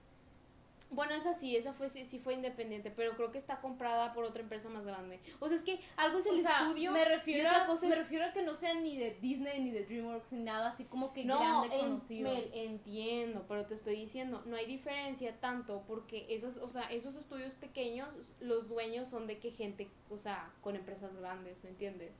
bueno, esa sí, esa fue sí, fue independiente, pero creo que está comprada por otra empresa más grande. O sea, es que algo es el estudio. Me refiero, a, me refiero a que no sean ni de Disney ni de DreamWorks ni nada, así como que grande conocido. No, entiendo, pero te estoy diciendo, no hay diferencia tanto porque esas, o sea, esos estudios pequeños, los dueños son de que gente, o sea, con empresas grandes, ¿me entiendes?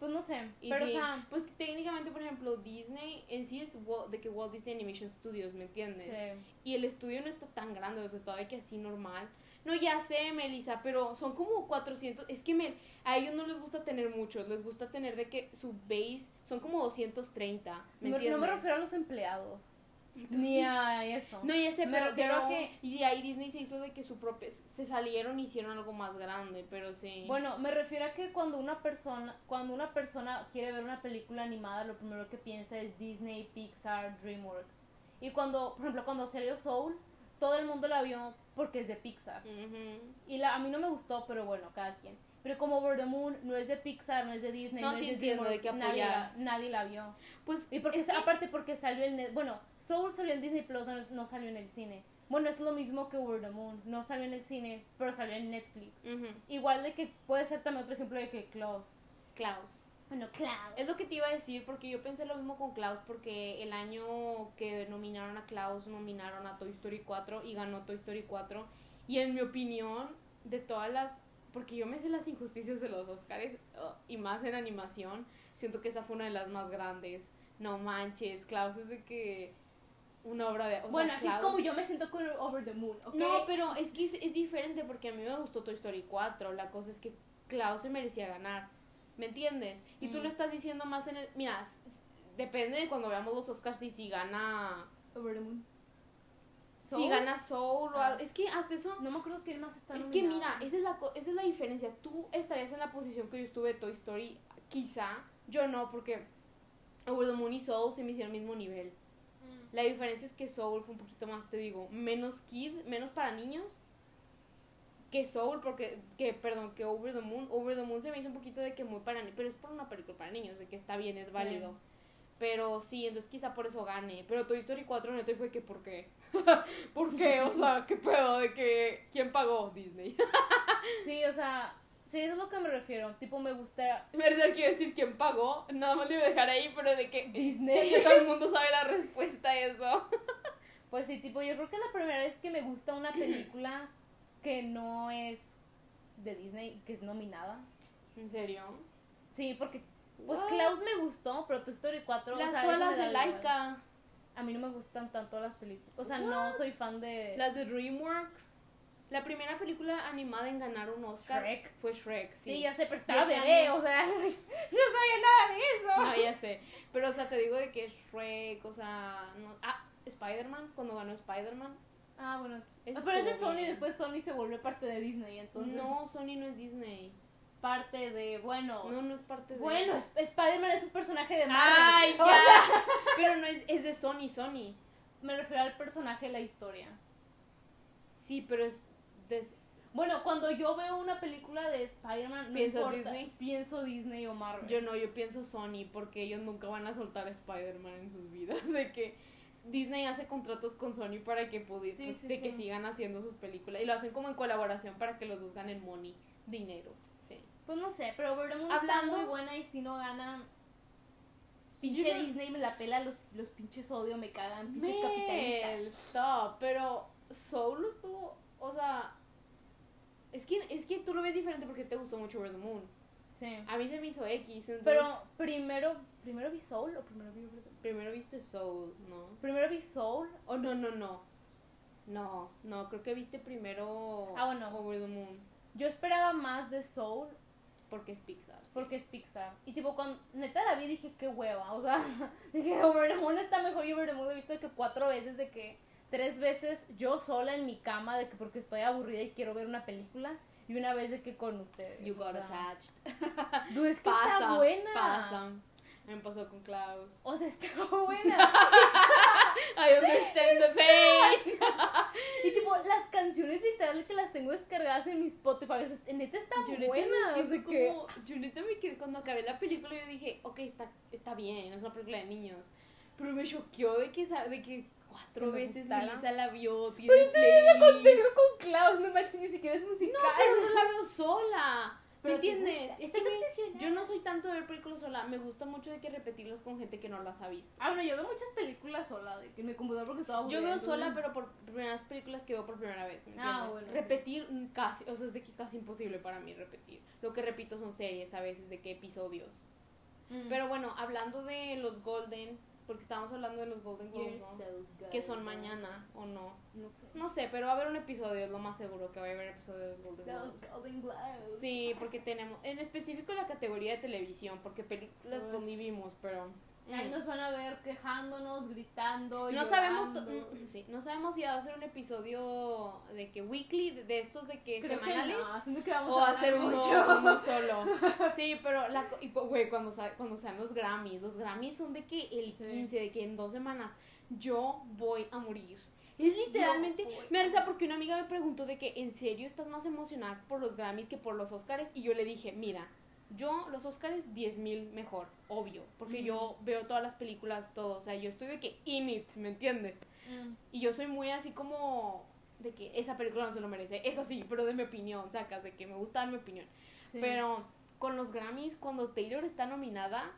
Pues no sé, pero o sea... Pues técnicamente, por ejemplo, Disney en sí es de que Walt Disney Animation Studios, ¿me entiendes? Y el estudio no está tan grande, o sea, está de que así normal. No, ya sé, Melissa, pero son como 400. Es que me, a ellos no les gusta tener muchos, les gusta tener de que su base son como 230. ¿me no, entiendes? no me refiero a los empleados. Ni a eso. No, ya sé, me pero, refiero a que... Y de ahí Disney se hizo de que su propia... Se salieron y hicieron algo más grande, pero sí. Bueno, me refiero a que cuando una persona... Cuando una persona quiere ver una película animada, lo primero que piensa es Disney, Pixar, DreamWorks. Y cuando, por ejemplo, cuando salió Soul, todo el mundo la vio porque es de Pixar. Y la, a mí no me gustó, pero bueno, cada quien. Pero como Over the Moon no es de Pixar, no es de Disney, no, es de DreamWorks, nadie, nadie, la vio. Pues y porque aparte porque salió en bueno, Soul salió en Disney Plus, no, salió en el cine. Bueno, es lo mismo que Over the Moon, no salió en el cine, pero salió en Netflix. Igual de que puede ser también otro ejemplo de que Klaus. Klaus. Bueno, Klaus. Es lo que te iba a decir porque yo pensé lo mismo con Klaus porque el año que nominaron a Klaus nominaron a Toy Story 4 y ganó Toy Story 4 y en mi opinión de todas las porque yo me sé las injusticias de los Oscars oh, y más en animación, siento que esa fue una de las más grandes. No manches, Klaus es de que una obra de... bueno, así es como yo me siento con Over the Moon, No, pero es que es, diferente porque a mí me gustó Toy Story 4, la cosa es que Klaus se merecía ganar, ¿me entiendes? Y tú lo mm. estás diciendo más en el... Mira, depende de cuando veamos los Oscars y si gana... Over the Moon. Si gana Soul o ah. algo. Es que hasta eso. No me acuerdo quién más está Es que mira, esa es, la, esa es la diferencia. Tú estarías en la posición que yo estuve de Toy Story. Quizá. Yo no, porque Over the Moon y Soul se me hicieron el mismo nivel. Mm. La diferencia es que Soul fue un poquito más, te digo, menos kid, menos para niños que Soul, porque, que, perdón, que Over the Moon. Over the Moon se me hizo un poquito de que muy para niños, pero es por una película para niños, de que está bien, es válido. Pero sí, entonces quizá por eso gane. Pero Toy Story 4 neto fue que, ¿por qué? ¿Por qué? O sea, ¿qué pedo? De que, ¿quién pagó Disney? sí, o sea, sí, eso es lo que me refiero. Tipo, me gusta. Me quiero decir quién pagó. Nada más le iba a dejar ahí, pero de que. Disney. todo el mundo sabe la respuesta a eso. Pues sí, tipo, yo creo que es la primera vez que me gusta una película que no es de Disney, que es nominada. ¿En serio? Sí, porque pues Klaus me gustó, pero tu Story 4, las, o las de Laika. A mí no me gustan tanto las películas. O sea, no soy fan de las de DreamWorks. La primera película animada en ganar un Oscar Shrek. fue Shrek, sí. Sí, ya sé, pero estaba bebé, o sea, no sabía nada de eso. No, ya sé. Pero, o sea, te digo de que Shrek, o sea, no, ah, Spider-Man, cuando ganó Spider-man. Ah, bueno. Ah, pero ese Sony, después Sony se volvió parte de Disney, entonces. No, Sony no es Disney. Parte de, bueno. No, no es parte de. Bueno, Spider-Man es un personaje de Marvel. Ay, ya. pero no es, es de Sony, Sony. Me refiero al personaje de la historia. Sí, pero es. Bueno, cuando yo veo una película de Spider-Man, no Disney? Pienso Disney o Marvel. Yo no, yo pienso Sony, porque ellos nunca van a soltar a Spider-Man en sus vidas. De que Disney hace contratos con Sony para que pues, de que sigan haciendo sus películas y lo hacen como en colaboración para que los dos ganen money, dinero. Pues no sé, pero Verdamundo está muy buena y si no gana pinche Disney me la pela, los, los pinches odio me cagan, pinches capitalistas. Stop, pero Soul estuvo, o sea, es que es que tú lo ves diferente porque te gustó mucho Over the Moon. Sí. A mí se me hizo X, entonces... Pero primero ¿Primero vi Soul o primero vi Primero viste Soul, ¿no? ¿Primero vi Soul? Oh, no, no, no. No, no, creo que viste primero ah, bueno. Over the Moon. Yo esperaba más de Soul. Porque es Pixar. Porque es Pixar. Y tipo, cuando neta la vi dije, qué hueva. O sea, dije, Over the Moon está mejor y Over the Moon he visto de que cuatro veces, de que tres veces yo sola en mi cama, de que porque estoy aburrida y quiero ver una película. Y una vez de que con ustedes. You got attached. Dude, es que está buena. Pasa. Me pasó con Klaus. O sea, estuvo buena. I understand the pain. y tipo, las canciones literalmente las tengo descargadas en mi Spotify. O sea, neta están buenas. Como, yo neta me quedé, cuando acabé la película, yo dije, ok, está, está bien, es una película de niños. Pero me choqueó de que, de que cuatro veces Melissa la vio. Tiene pero estoy contenido con Klaus, no manches, ni siquiera es musical. No, pero no la veo sola. ¿Me entiendes? Es que yo no soy tanto de ver películas sola. Me gusta mucho de que repetirlas con gente que no las ha visto. Ah, bueno, yo veo muchas películas sola, de que me computador porque estaba Yo veo sola, pero por primeras películas que veo por primera vez. ah, bueno. Repetir casi, o sea, es de que casi imposible para mí repetir. Lo que repito son series a veces, de qué episodios. Pero bueno, hablando de los Golden, porque estábamos hablando de los Golden Globes, ¿no? que son mañana o no. No sé. No sé, pero va a haber un episodio, es lo más seguro que va a haber un episodio de los Golden Globes. Golden Globes. Sí, porque tenemos, en específico la categoría de televisión, porque películas pues ni vimos, pero Ahí nos van a ver quejándonos, gritando. No sabemos, mm, sí, no sabemos si va a ser un episodio de que weekly, de estos de que semanales, o a hacer uno, solo. Sí, pero la, y, güey, cuando, cuando sean los Grammys, los Grammys son de que el 15, de que en dos semanas yo voy a morir. Es literalmente, me risa porque una amiga me preguntó de que en serio estás más emocionada por los Grammys que por los Oscars y yo le dije, mira, yo, los Oscars, 10.000 mejor, obvio. Porque yo veo todas las películas, todo. O sea, yo estoy de que in it, ¿me entiendes? Mm. Y yo soy muy así como de que esa película no se lo merece. Es así, pero de mi opinión, sacas, de que me gusta dar mi opinión. Pero con los Grammys, cuando Taylor está nominada,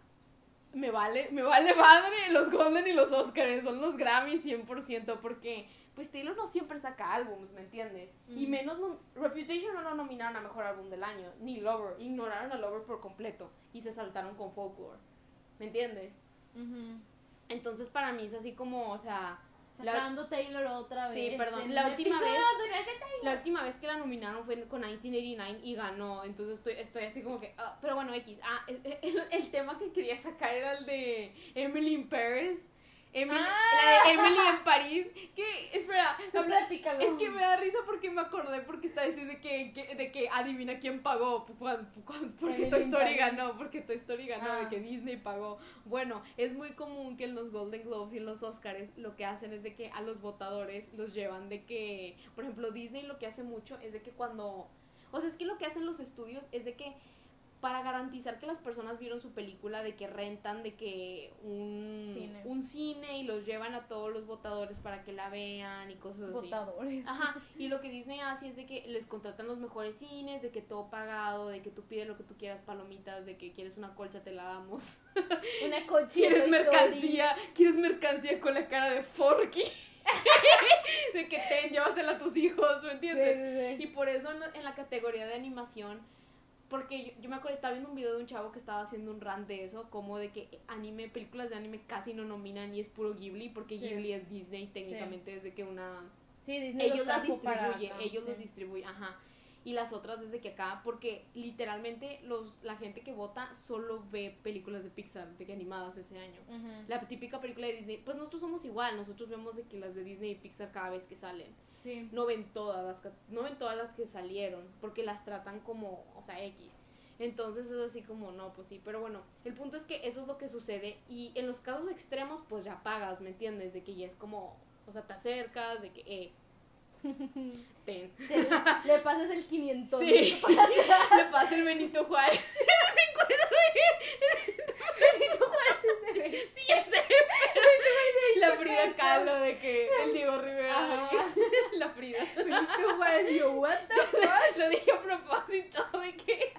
me vale, me vale madre los Golden y los Oscars. Son los Grammys 100%, porque pues Taylor no siempre saca álbums, ¿me entiendes? Y menos Reputation no lo nominaron a mejor álbum del año, ni Lover, ignoraron a Lover por completo y se saltaron con Folklore, ¿me entiendes? Entonces para mí es así como, o sea, Sacando Taylor otra vez. Sí, perdón. La última vez. La última vez que la nominaron fue con 1989 y ganó. Entonces estoy, estoy así como que. Ah, pero bueno, X. Ah, el, tema que quería sacar era el de Emily in Paris. Emily, ah. Emily en París. Que, espera, es que me da risa porque me acordé porque está diciendo de que, de que adivina quién pagó. porque Toy Story ganó, porque Toy Story ganó, de que ah. Disney pagó. Bueno, es muy común que en los Golden Globes y en los Oscars lo que hacen es de que a los votadores los llevan de que, por ejemplo, Disney lo que hace mucho es de que cuando. O sea, es que lo que hacen los estudios es de que para garantizar que las personas vieron su película, de que rentan, de que un cine, un cine y los llevan a todos los votadores para que la vean y cosas así. Votadores. Ajá. Y lo que Disney hace es de que les contratan los mejores cines, de que todo pagado, de que tú pides lo que tú quieras, palomitas, de que quieres una colcha, te la damos. Una colcha. ¿Quieres mercancía? ¿Quieres mercancía con la cara de Forky? de que ten, llévasela a tus hijos, ¿me entiendes? Y por eso en la, categoría de animación, porque yo, me acuerdo, estaba viendo un video de un chavo que estaba haciendo un rant de eso, como de que anime, películas de anime casi no nominan y es puro Ghibli, porque Ghibli es Disney técnicamente desde que una... Sí, Disney ellos las distribuyen, ellos los distribuyen, ajá y las otras desde que acá, porque literalmente los, la gente que vota solo ve películas de Pixar, de que animadas ese año. La típica película de Disney, pues nosotros somos igual, nosotros vemos de que las de Disney y Pixar cada vez que salen. Sí. No ven todas las, no ven todas las que salieron, porque las tratan como, o sea, X. Entonces es así como, no, pues sí, pero bueno, el punto es que eso es lo que sucede y en los casos extremos pues ya pagas, ¿me entiendes? De que ya es como, o sea, te acercas, de que, eh, Ten. le pasas el 500. Sí. le pasas el Benito Juárez. Benito Juárez. Sí, ya sé. La Frida Kahlo de que el Diego Rivera. La Frida. Benito Juárez. Yo, what the fuck. Lo dije a propósito de que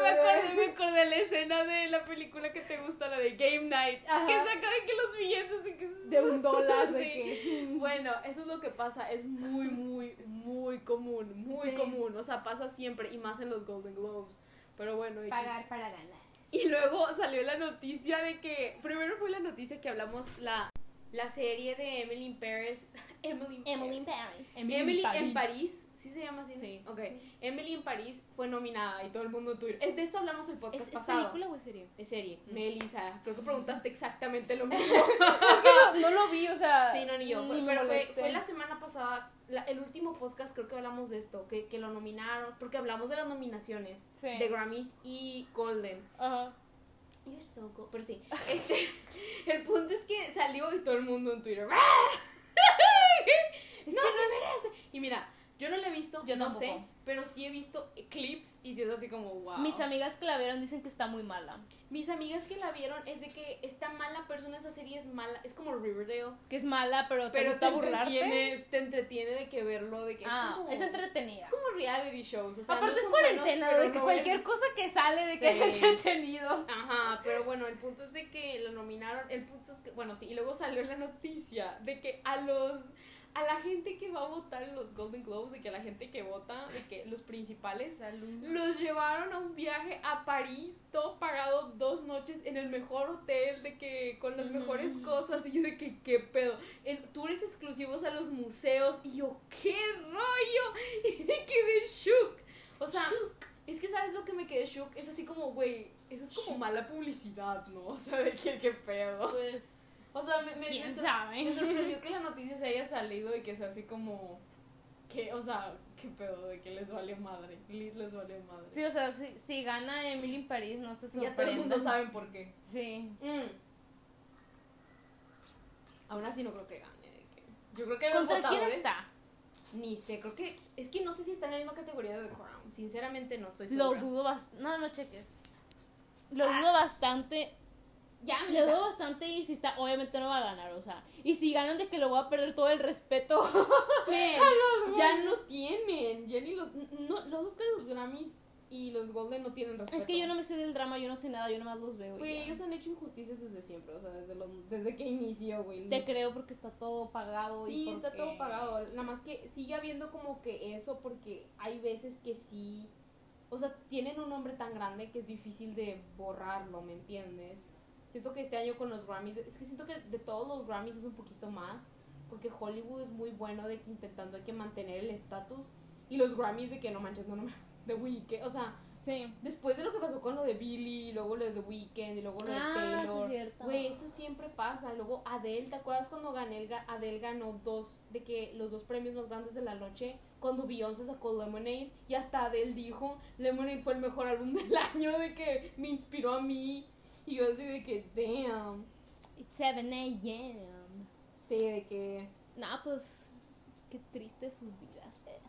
me, acordé, me acordé de la de la película que te gusta, la de Game Night. Que saca de que los billetes de, que... de un dólar. De que... Bueno, eso es lo que pasa. Es muy, muy, muy común. Muy común. O sea, pasa siempre. Y más en los Golden Globes. Pero bueno. Pagar para ganar. Y luego salió la noticia de que. Primero fue la noticia que hablamos la. La serie de Emily in Paris. Emily in Paris. Emily, en París ¿Sí se llama así? Sí. Ok. Emily en París fue nominada y todo el mundo tuyo. De eso hablamos el podcast ¿Es, pasado. ¿Es película o es serie? Es serie. Mm. Melissa, creo que preguntaste exactamente lo mismo. no, lo vi, o sea. Sí, no, ni yo. pero fue, la semana pasada, el último podcast creo que hablamos de esto, que, que lo nominaron, porque hablamos de las nominaciones de Grammys y Golden. Ajá. You're so good. Pero sí, este, el punto es que salió y todo el mundo en Twitter. ¡No se merece! Y mira, yo no la he visto, yo no sé, pero sí he visto clips y sí es así como wow. Mis amigas que la vieron dicen que está muy mala. Mis amigas que la vieron es de que está mala persona, esa serie es mala, es como Riverdale. Que es mala, pero te pero gusta te entretiene, te entretiene de que verlo, de que ah, es como... es entretenida. Es como reality shows, o sea, Aparte es cuarentena, de que cualquier cosa que sale de que es entretenido. Ajá, pero bueno, el punto es de que lo nominaron, el punto es que, bueno, sí, y luego salió la noticia de que a los a la gente que va a votar en los Golden Globes, de que a la gente que vota, de que los principales los llevaron a un viaje a París, todo pagado dos noches en el mejor hotel, de que con las mejores cosas, y yo de que qué pedo, en tours exclusivos a los museos, y yo qué rollo, y me quedé shook, o sea, es que sabes lo que me quedé shook, es así como, güey, eso es como mala publicidad, ¿no? O sea, de que qué pedo. Pues o sea, me, me, me, sorprendió que la noticia se haya salido y que sea así como. Que, o sea, qué pedo, de que les valió madre. les valió madre. Sí, o sea, si, si gana Emily en París, no se sorprende. Ya todo el mundo sabe por qué. Sí. Mm. Aún así no creo que gane. Que... Yo creo que ¿Contra quién está? Ni sé, creo que. Es que no sé si está en la misma categoría de The Crown. Sinceramente no estoy segura. Lo dudo bastante. No, no cheques. Lo dudo ah. bastante ya le doy bastante y si está, obviamente no va a ganar, o sea, y si ganan de que lo voy a perder todo el respeto. ya no tienen, ni los, no, los Oscars, los Grammys y los Golden no tienen respeto. Es que yo no me sé del drama, yo no sé nada, yo nomás los veo. Güey, ellos han hecho injusticias desde siempre, o sea, desde, lo, desde que inició, güey. Te creo porque está todo pagado. Sí, está todo pagado, nada más que sigue habiendo como que eso porque hay veces que sí, o sea, tienen un nombre tan grande que es difícil de borrarlo, ¿me entiendes? Siento que este año con los Grammys, es que siento que de todos los Grammys es un poquito más, porque Hollywood es muy bueno de que intentando hay que mantener el estatus, y los Grammys de que no manches, no, no, de Weekend, o sea, sí. después de lo que pasó con lo de Billy, luego lo de The Weeknd, y luego lo de ah, Taylor, güey, eso siempre pasa, luego Adele, ¿te acuerdas cuando gané Adele ganó dos, de que los dos premios más grandes de la noche? cuando Beyoncé sacó Lemonade y hasta Adele dijo Lemonade fue el mejor álbum del año de que me inspiró a mí y yo así de que, damn. It's 7 a.m. Sí, de que. Nah, pues. Qué triste sus vidas. Eh.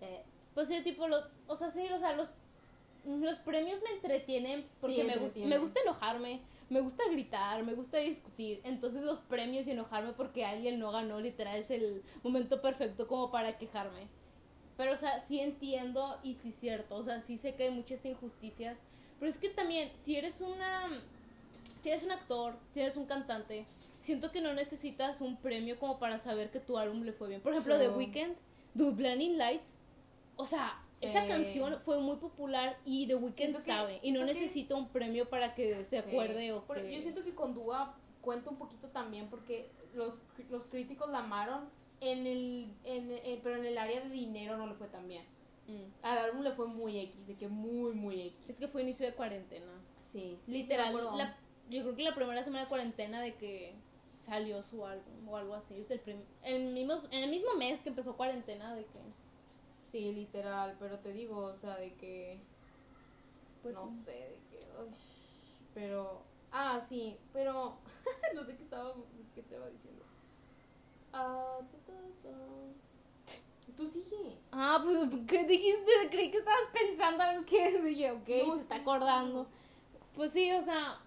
Eh, pues sí, tipo, lo, o sea, sí, o sea, los, los premios me entretienen porque me, gusta, me gusta enojarme, me gusta gritar, me gusta discutir. Entonces, los premios y enojarme porque alguien no ganó, literal, es el momento perfecto como para quejarme. Pero, o sea, sí entiendo y sí es cierto. O sea, sí sé que hay muchas injusticias pero es que también, si eres una si eres un actor, si eres un cantante, siento que no necesitas un premio como para saber que tu álbum le fue bien. Por ejemplo, The Weeknd, The Blinding Lights, o sea, esa canción fue muy popular y The Weeknd sabe y no necesita un premio para que se acuerde o Yo siento que con Dua cuenta un poquito también porque los, los críticos la amaron en el, en, pero en el área de dinero no le fue tan bien. Mm. Al álbum le fue muy X, de que muy, muy X. Es que fue inicio de cuarentena. Sí. Literal, yo creo que la primera semana de cuarentena de que salió su álbum o algo así. el, mismo, en el mismo mes que empezó cuarentena de que... Sí, literal, pero te digo, o sea, de que... Pues no sé, de que... pero... Ah, sí, pero... no sé qué estaba, qué estaba diciendo. Ah, Tú sigue. Ah, pues, ¿qué dijiste? Creí que estabas pensando algo que dije, ok, se está acordando. Pues sí, o sea,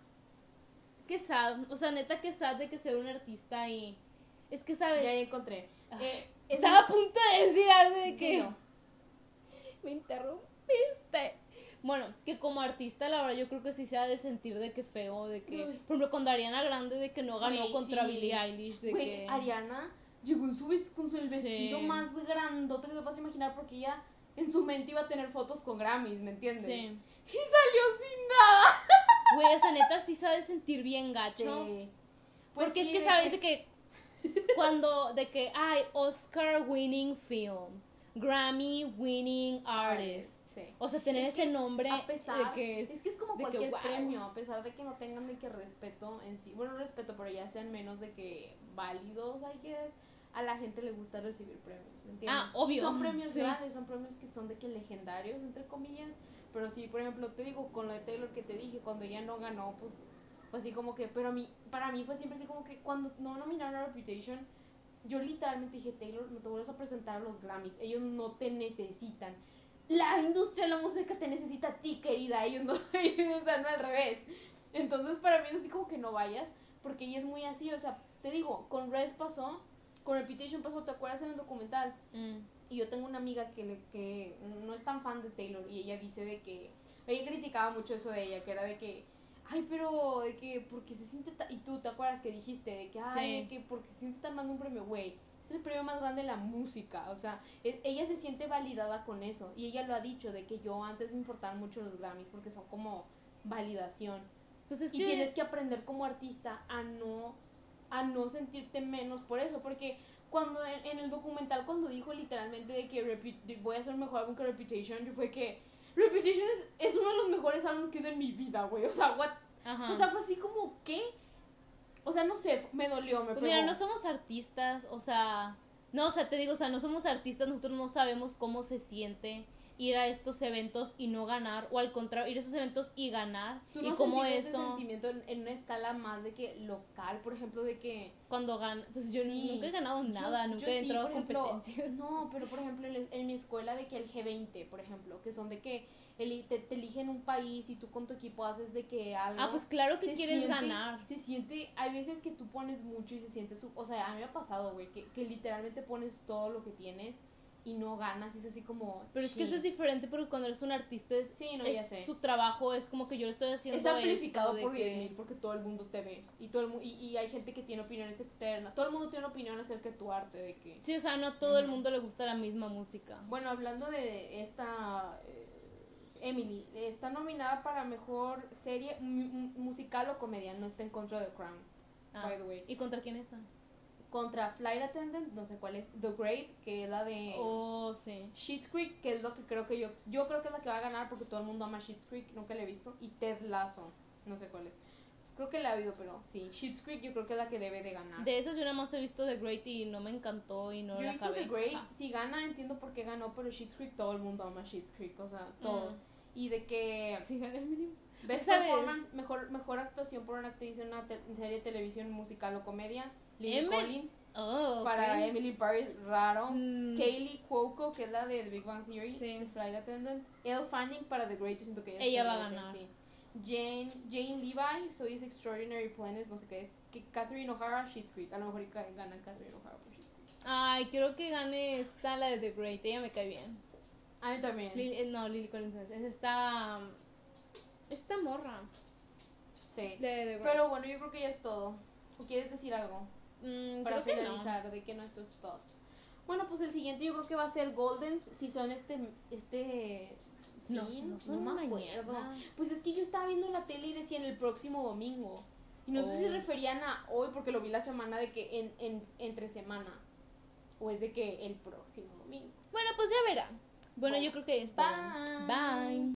qué sad. O sea, neta, qué sad de que ser un artista y. Es que, ¿sabes? Ya encontré. Eh, estaba a punto de decir algo de que. Me interrumpiste. Bueno, que como artista, la verdad, yo creo que sí se ha de sentir de que feo, de que. Por ejemplo, cuando Ariana Grande, de que no ganó contra Billie Eilish, de que. Ariana llegó en su con su, el vestido más grandote que te puedas imaginar porque ella en su mente iba a tener fotos con Grammys, ¿me entiendes? Sí. Y salió sin nada. Güey, esa neta sí sabe sentir bien gacho. Sí. Pues porque es que sabes de que cuando de que hay Oscar winning film, Grammy winning artist. Sí. O sea, tener ese nombre a pesar, de que es, es que es como cualquier premio, a pesar de que no tengan de que respeto en sí, bueno, respeto, pero ya sean menos de que válidos, hay que a la gente le gusta recibir premios, ¿me entiendes? Ah, obvio. son premios grandes, son premios que son de que legendarios, entre comillas, pero sí, por ejemplo, te digo, con lo de Taylor que te dije, cuando ella no ganó, pues fue así como que, pero a mí, para mí fue siempre así como que cuando no nominaron a Reputation, yo literalmente dije, Taylor, no te vuelves a presentar a los Grammys, ellos no te necesitan. La industria de la música te necesita a ti, querida, ellos no, o sea, no al revés. Entonces, para mí es así como que no vayas, porque ella es muy así, o sea, te digo, con Red pasó, con Reputation pasó, ¿te acuerdas en el documental? Mm. Y yo tengo una amiga que, que no es tan fan de Taylor y ella dice de que, ella criticaba mucho eso de ella, que era de que, ay, pero de que, porque se siente, y tú te acuerdas que dijiste, de que, ay, de que, porque se siente tan mal un premio, güey, es el premio más grande de la música, o sea, e, ella se siente validada con eso y ella lo ha dicho, de que yo antes me importaban mucho los Grammys porque son como validación. Pues es y tienes que aprender como artista a no a no sentirte menos por eso, porque cuando en, el documental cuando dijo literalmente de que voy a hacer un mejor álbum que Reputation, yo fue que Reputation es, es uno de los mejores álbumes que he en mi vida, güey, o sea, what, o sea, fue así como, ¿qué? O sea, no sé, me dolió, me pues Mira, no somos artistas, o sea, no, o sea, te digo, o sea, no somos artistas, nosotros no sabemos cómo se siente ir a estos eventos y no ganar, o al contrario, ir a esos eventos y ganar. ¿Tú no y como eso. ese sentimiento en, una escala más de que local, por ejemplo, de que. Cuando gan pues yo nunca he ganado nada, nunca he entrado a competencias. No, pero por ejemplo, en, mi escuela, de que el G20, por ejemplo, que son de que el, te, te, eligen un país y tú con tu equipo haces de que algo. Ah, pues claro que quieres ganar. Se siente, hay veces que tú pones mucho y se siente, su, o sea, a mí me ha pasado, güey, que, que literalmente pones todo lo que tienes y no ganas y es así como pero es que eso es diferente porque cuando eres un artista es, sí, no, ya sé. tu trabajo es como que yo lo estoy haciendo es amplificado por que... porque todo el mundo te ve y todo el y, y, hay gente que tiene opiniones externas todo el mundo tiene una opinión acerca de tu arte de que sí o sea no todo el mundo le gusta la misma música bueno hablando de esta eh, Emily está nominada para mejor serie musical o comedia no está en contra de Crown ah. by the way y contra quién está contra Flight Attendant, no sé cuál es, The Great, que es la de oh, sí. Sheets Creek, que es lo que creo que yo, yo creo que es la que va a ganar porque todo el mundo ama Sheets Creek, nunca la he visto, y Ted Lasso, no sé cuál es. Creo que la ha habido, pero sí, Sheets Creek yo creo que es la que debe de ganar. De esas yo nada más he visto The Great y no me encantó y no yo he visto The Great, si gana entiendo por qué ganó, pero Sheets Creek todo el mundo ama Sheets Creek, o sea, todos. Mm. Y de que... Sí, gana el Best performance, mejor, mejor actuación por una actriz en una serie de televisión musical o comedia. Lily Collins oh, para Emily Paris Raro, mm. Kaylee Cuoco que es la de The Big Bang Theory, The Flight Attendant, Elle Fanning para The Great, siento que ella, va a ganar. Sí. Jane, Jane Levi, So is Extraordinary Planet, no sé qué es, Catherine O'Hara, Sheets Creek, a lo mejor gana Catherine O'Hara por Sheets Creek. Ay, quiero que gane esta la de The Great, ella me cae bien. A mí también. Eh, no, Lily Collins es esta esta morra. Sí. Pero bueno, yo creo que ya es todo. ¿O quieres decir algo? Mm, para finalizar de que nuestros thoughts. Bueno, pues el siguiente yo creo que va a ser Goldens, si son este, este no, no, me acuerdo. Pues es que yo estaba viendo la tele y decían el próximo domingo. Y no sé si oh. referían a hoy porque lo vi la semana de que en, en, entre semana. O es de que el próximo domingo. Bueno, pues ya verá. Bueno, yo creo que está. Bye. Bye.